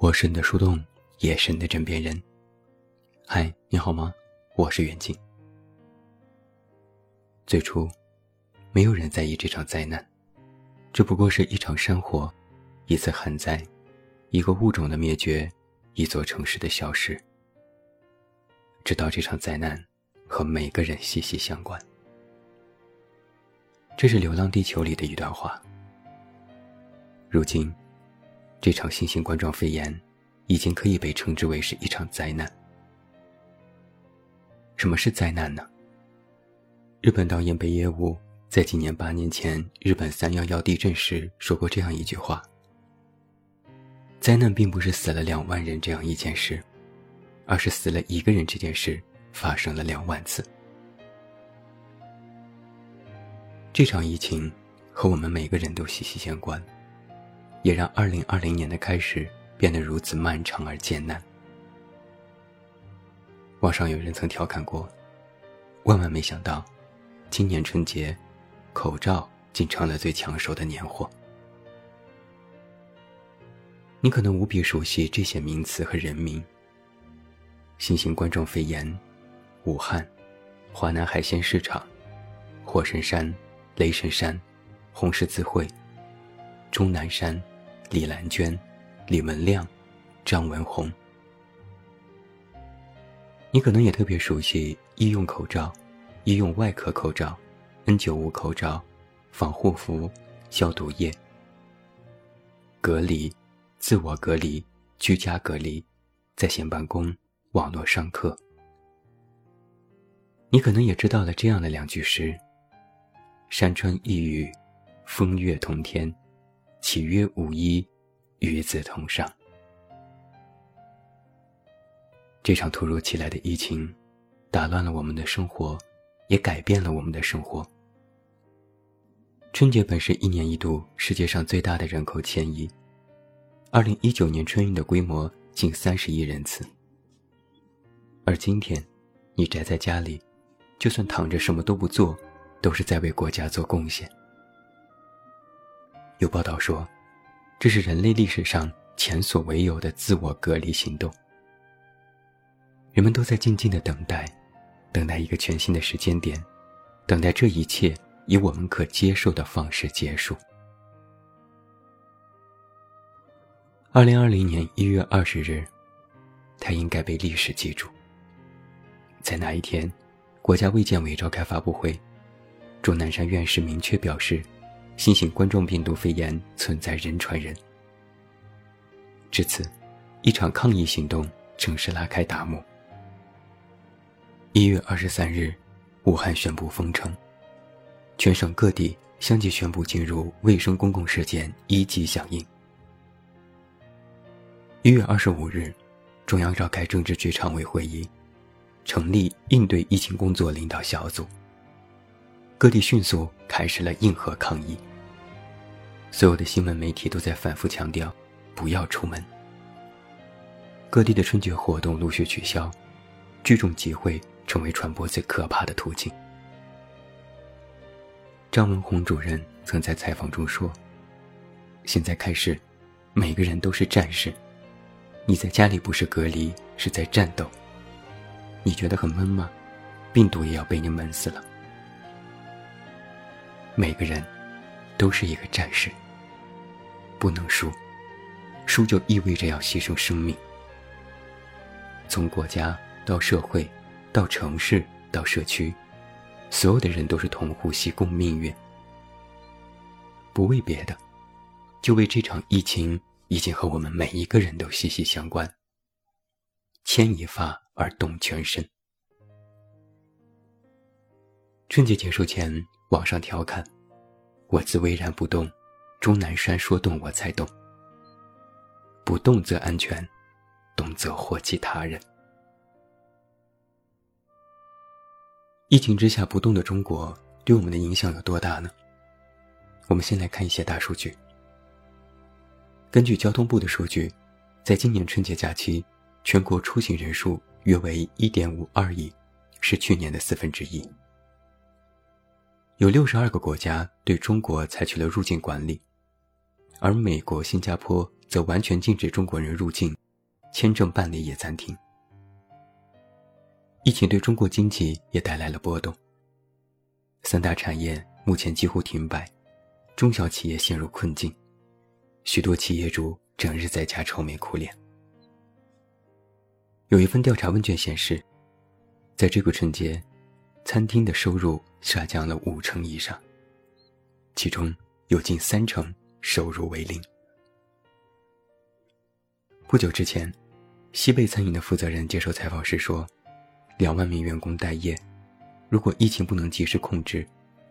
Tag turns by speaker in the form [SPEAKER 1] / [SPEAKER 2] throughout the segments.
[SPEAKER 1] 我是你的树洞，也是你的枕边人。嗨，你好吗？我是远近。最初，没有人在意这场灾难，这不过是一场山火，一次旱灾，一个物种的灭绝，一座城市的消失。直到这场灾难和每个人息息相关。这是《流浪地球》里的一段话。如今。这场新型冠状肺炎，已经可以被称之为是一场灾难。什么是灾难呢？日本导演北野武在今年八年前日本三幺幺地震时说过这样一句话：“灾难并不是死了两万人这样一件事，而是死了一个人这件事发生了两万次。”这场疫情和我们每个人都息息相关。也让二零二零年的开始变得如此漫长而艰难。网上有人曾调侃过：“万万没想到，今年春节，口罩竟成了最抢手的年货。”你可能无比熟悉这些名词和人名：新型冠状肺炎、武汉、华南海鲜市场、火神山、雷神山、红十字会、钟南山。李兰娟、李文亮、张文红，你可能也特别熟悉医用口罩、医用外科口罩、N95 口罩、防护服、消毒液、隔离、自我隔离、居家隔离、在线办公、网络上课。你可能也知道了这样的两句诗：“山川异域，风月同天。”岂曰无衣，与子同上。这场突如其来的疫情，打乱了我们的生活，也改变了我们的生活。春节本是一年一度世界上最大的人口迁移，二零一九年春运的规模近三十亿人次。而今天，你宅在家里，就算躺着什么都不做，都是在为国家做贡献。有报道说，这是人类历史上前所未有的自我隔离行动。人们都在静静的等待，等待一个全新的时间点，等待这一切以我们可接受的方式结束。二零二零年一月二十日，它应该被历史记住。在那一天，国家卫健委召开发布会，钟南山院士明确表示。新型冠状病毒肺炎存在人传人。至此，一场抗疫行动正式拉开大幕。一月二十三日，武汉宣布封城，全省各地相继宣布进入卫生公共事件一级响应。一月二十五日，中央召开政治局常委会议，成立应对疫情工作领导小组。各地迅速开始了硬核抗疫。所有的新闻媒体都在反复强调，不要出门。各地的春节活动陆续取消，聚众集会成为传播最可怕的途径。张文宏主任曾在采访中说：“现在开始，每个人都是战士。你在家里不是隔离，是在战斗。你觉得很闷吗？病毒也要被你闷死了。每个人。”都是一个战士，不能输，输就意味着要牺牲生命。从国家到社会，到城市到社区，所有的人都是同呼吸共命运。不为别的，就为这场疫情已经和我们每一个人都息息相关。牵一发而动全身。春节结束前，网上调侃。我自巍然不动，钟南山说动我才动。不动则安全，动则祸及他人。疫情之下不动的中国，对我们的影响有多大呢？我们先来看一些大数据。根据交通部的数据，在今年春节假期，全国出行人数约为一点五二亿，是去年的四分之一。有六十二个国家对中国采取了入境管理，而美国、新加坡则完全禁止中国人入境，签证办理也暂停。疫情对中国经济也带来了波动。三大产业目前几乎停摆，中小企业陷入困境，许多企业主整日在家愁眉苦脸。有一份调查问卷显示，在这个春节，餐厅的收入下降了五成以上，其中有近三成收入为零。不久之前，西贝餐饮的负责人接受采访时说：“两万名员工待业，如果疫情不能及时控制，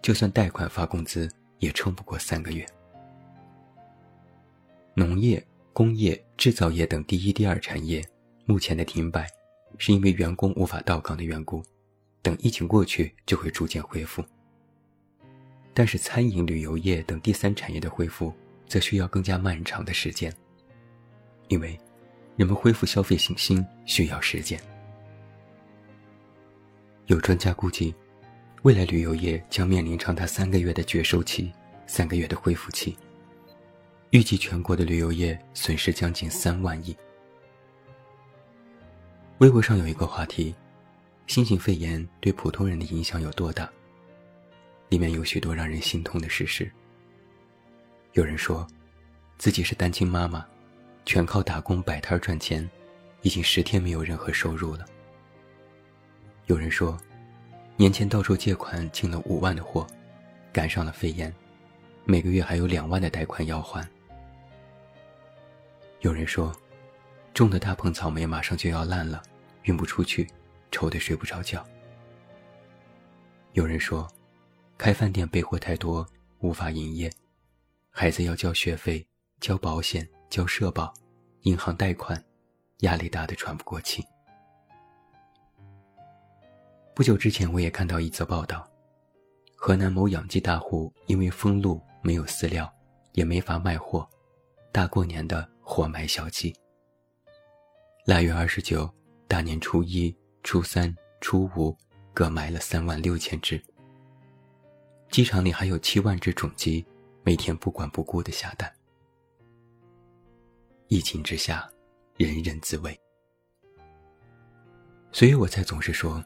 [SPEAKER 1] 就算贷款发工资也撑不过三个月。”农业、工业、制造业等第一、第二产业目前的停摆，是因为员工无法到岗的缘故，等疫情过去就会逐渐恢复。但是餐饮、旅游业等第三产业的恢复，则需要更加漫长的时间。因为，人们恢复消费信心需要时间。有专家估计，未来旅游业将面临长达三个月的绝收期，三个月的恢复期。预计全国的旅游业损失将近三万亿。微博上有一个话题：新型肺炎对普通人的影响有多大？里面有许多让人心痛的事实。有人说，自己是单亲妈妈。全靠打工摆摊赚钱，已经十天没有任何收入了。有人说，年前到处借款进了五万的货，赶上了肺炎，每个月还有两万的贷款要还。有人说，种的大棚草莓马上就要烂了，运不出去，愁得睡不着觉。有人说，开饭店备货太多，无法营业，孩子要交学费，交保险。交社保、银行贷款，压力大的喘不过气。不久之前，我也看到一则报道：河南某养鸡大户因为封路，没有饲料，也没法卖货，大过年的活埋小鸡。腊月二十九、大年初一、初三、初五，各埋了三万六千只。鸡场里还有七万只种鸡，每天不管不顾的下蛋。疫情之下，人人自危，所以我才总是说，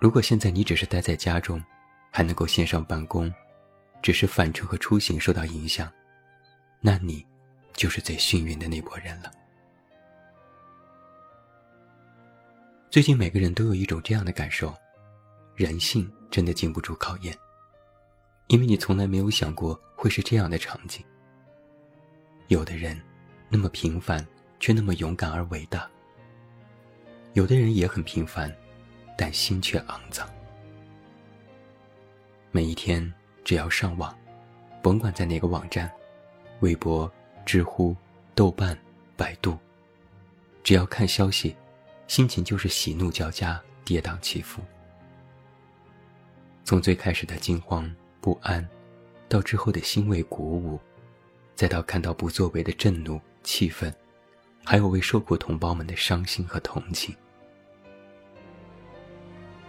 [SPEAKER 1] 如果现在你只是待在家中，还能够线上办公，只是返程和出行受到影响，那你就是最幸运的那波人了。最近每个人都有一种这样的感受：人性真的经不住考验，因为你从来没有想过会是这样的场景。有的人。那么平凡，却那么勇敢而伟大。有的人也很平凡，但心却肮脏。每一天，只要上网，甭管在哪个网站，微博、知乎、豆瓣、百度，只要看消息，心情就是喜怒交加，跌宕起伏。从最开始的惊慌不安，到之后的欣慰鼓舞，再到看到不作为的震怒。气愤，还有为受苦同胞们的伤心和同情。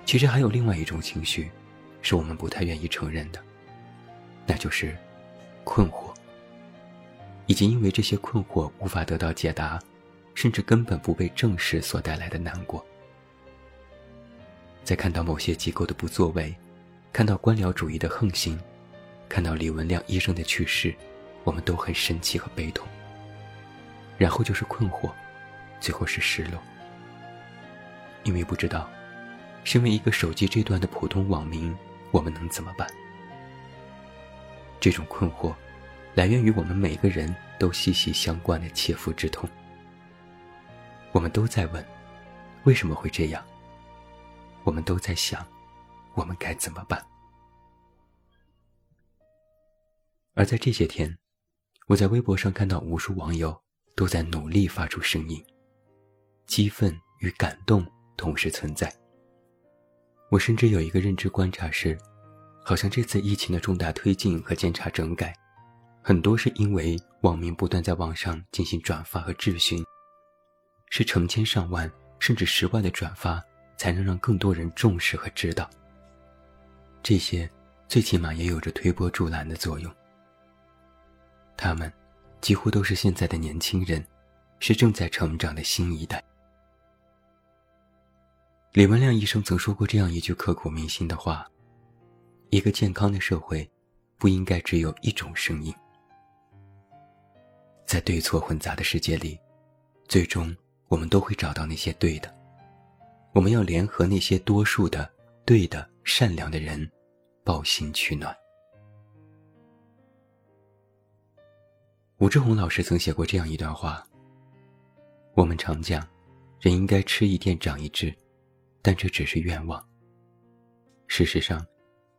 [SPEAKER 1] 其实还有另外一种情绪，是我们不太愿意承认的，那就是困惑，以及因为这些困惑无法得到解答，甚至根本不被正视所带来的难过。在看到某些机构的不作为，看到官僚主义的横行，看到李文亮医生的去世，我们都很生气和悲痛。然后就是困惑，最后是失落，因为不知道，身为一个手机这端的普通网民，我们能怎么办？这种困惑，来源于我们每个人都息息相关的切肤之痛。我们都在问，为什么会这样？我们都在想，我们该怎么办？而在这些天，我在微博上看到无数网友。都在努力发出声音，激愤与感动同时存在。我甚至有一个认知观察是，好像这次疫情的重大推进和检查整改，很多是因为网民不断在网上进行转发和质询，是成千上万甚至十万的转发，才能让更多人重视和知道。这些最起码也有着推波助澜的作用。他们。几乎都是现在的年轻人，是正在成长的新一代。李文亮医生曾说过这样一句刻骨铭心的话：“一个健康的社会，不应该只有一种声音。在对错混杂的世界里，最终我们都会找到那些对的。我们要联合那些多数的对的、善良的人，抱心取暖。”吴志红老师曾写过这样一段话：“我们常讲，人应该吃一堑长一智，但这只是愿望。事实上，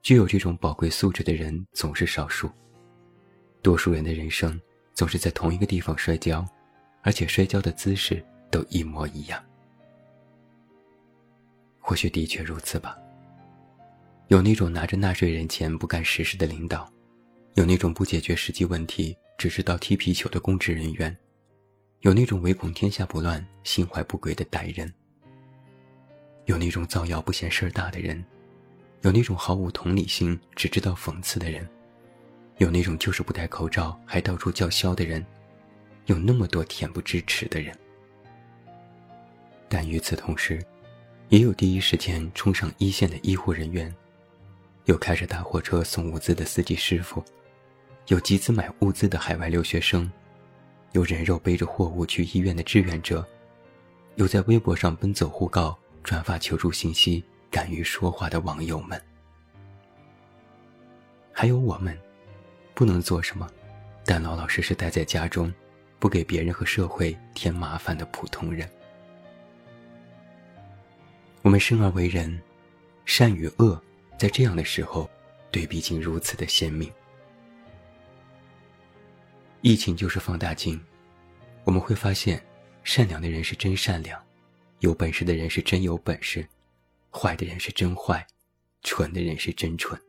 [SPEAKER 1] 具有这种宝贵素质的人总是少数。多数人的人生总是在同一个地方摔跤，而且摔跤的姿势都一模一样。或许的确如此吧。有那种拿着纳税人钱不干实事的领导，有那种不解决实际问题。”只知道踢皮球的公职人员，有那种唯恐天下不乱、心怀不轨的歹人；有那种造谣不嫌事儿大的人；有那种毫无同理心、只知道讽刺的人；有那种就是不戴口罩还到处叫嚣的人；有那么多恬不知耻的人。但与此同时，也有第一时间冲上一线的医护人员，有开着大货车送物资的司机师傅。有集资买物资的海外留学生，有人肉背着货物去医院的志愿者，有在微博上奔走互告、转发求助信息、敢于说话的网友们，还有我们，不能做什么，但老老实实待在家中，不给别人和社会添麻烦的普通人。我们生而为人，善与恶，在这样的时候，对比竟如此的鲜明。疫情就是放大镜，我们会发现，善良的人是真善良，有本事的人是真有本事，坏的人是真坏，蠢的人是真蠢。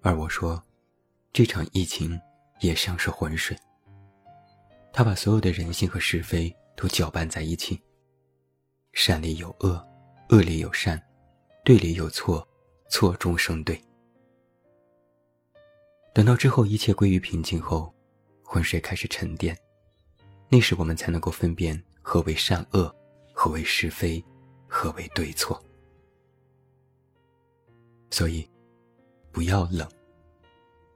[SPEAKER 1] 而我说，这场疫情也像是浑水，它把所有的人性和是非都搅拌在一起，善里有恶，恶里有善，对里有错，错中生对。等到之后一切归于平静后，浑水开始沉淀，那时我们才能够分辨何为善恶，何为是非，何为对错。所以，不要冷。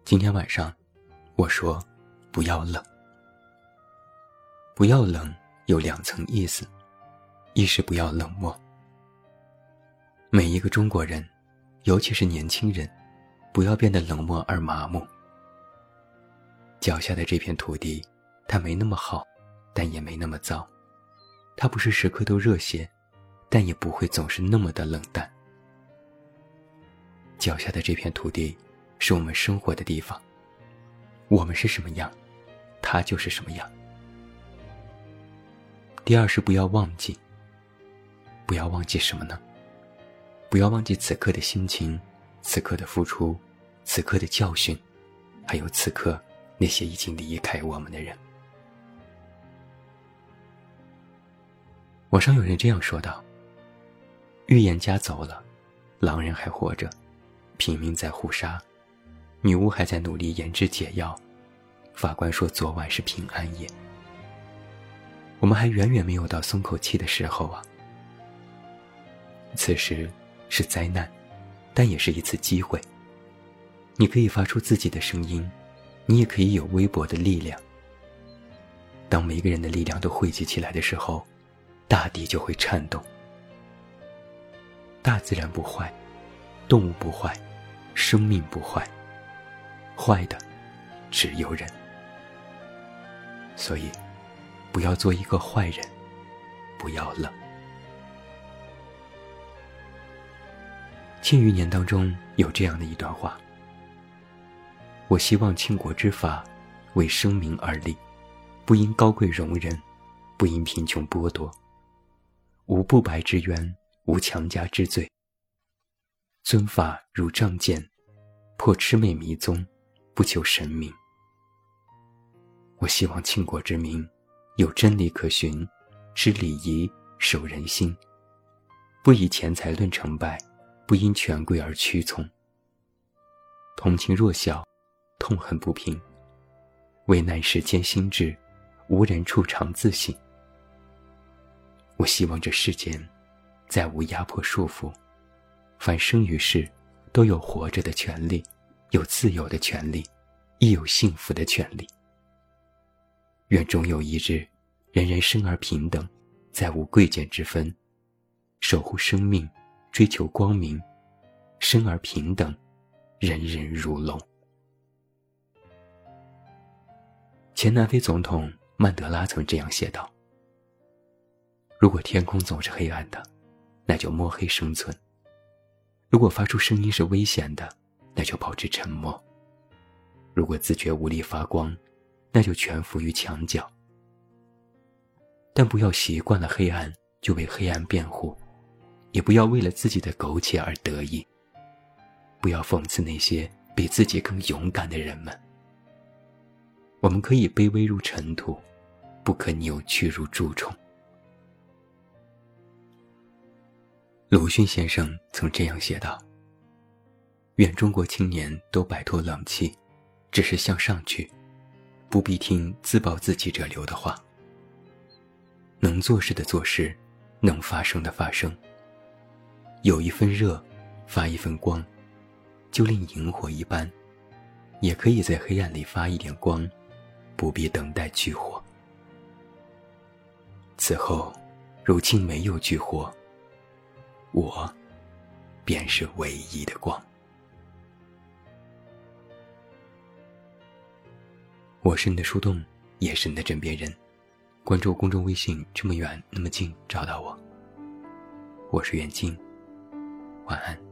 [SPEAKER 1] 今天晚上，我说，不要冷。不要冷有两层意思，一是不要冷漠。每一个中国人，尤其是年轻人。不要变得冷漠而麻木。脚下的这片土地，它没那么好，但也没那么糟；它不是时刻都热血，但也不会总是那么的冷淡。脚下的这片土地，是我们生活的地方。我们是什么样，它就是什么样。第二是不要忘记。不要忘记什么呢？不要忘记此刻的心情。此刻的付出，此刻的教训，还有此刻那些已经离开我们的人。网上有人这样说道：“预言家走了，狼人还活着，平民在互杀，女巫还在努力研制解药，法官说昨晚是平安夜。我们还远远没有到松口气的时候啊！此时是灾难。”但也是一次机会。你可以发出自己的声音，你也可以有微薄的力量。当每个人的力量都汇集起来的时候，大地就会颤动。大自然不坏，动物不坏，生命不坏，坏的只有人。所以，不要做一个坏人，不要冷。《庆余年》当中有这样的一段话：“我希望庆国之法，为生民而立，不因高贵容人，不因贫穷剥夺，无不白之冤，无强加之罪。尊法如仗剑，破魑魅迷踪，不求神明。我希望庆国之民，有真理可循，知礼仪，守人心，不以钱财论成败。”不因权贵而屈从，同情弱小，痛恨不平，危难时艰心志，无人处常自省。我希望这世间，再无压迫束缚，凡生于世，都有活着的权利，有自由的权利，亦有幸福的权利。愿终有一日，人人生而平等，再无贵贱之分，守护生命，追求光明，生而平等，人人如龙。前南非总统曼德拉曾这样写道：“如果天空总是黑暗的，那就摸黑生存；如果发出声音是危险的，那就保持沉默；如果自觉无力发光，那就蜷伏于墙角。但不要习惯了黑暗就为黑暗辩护，也不要为了自己的苟且而得意。不要讽刺那些比自己更勇敢的人们。”我们可以卑微如尘土，不可扭曲如蛀虫。鲁迅先生曾这样写道：“愿中国青年都摆脱冷气，只是向上去，不必听自暴自弃者流的话。能做事的做事，能发声的发声。有一份热，发一份光，就令萤火一般，也可以在黑暗里发一点光。”不必等待炬火。此后，如今没有炬火，我便是唯一的光。我是你的树洞，也是你的枕边人。关注公众微信，这么远那么近，找到我。我是袁静，晚安。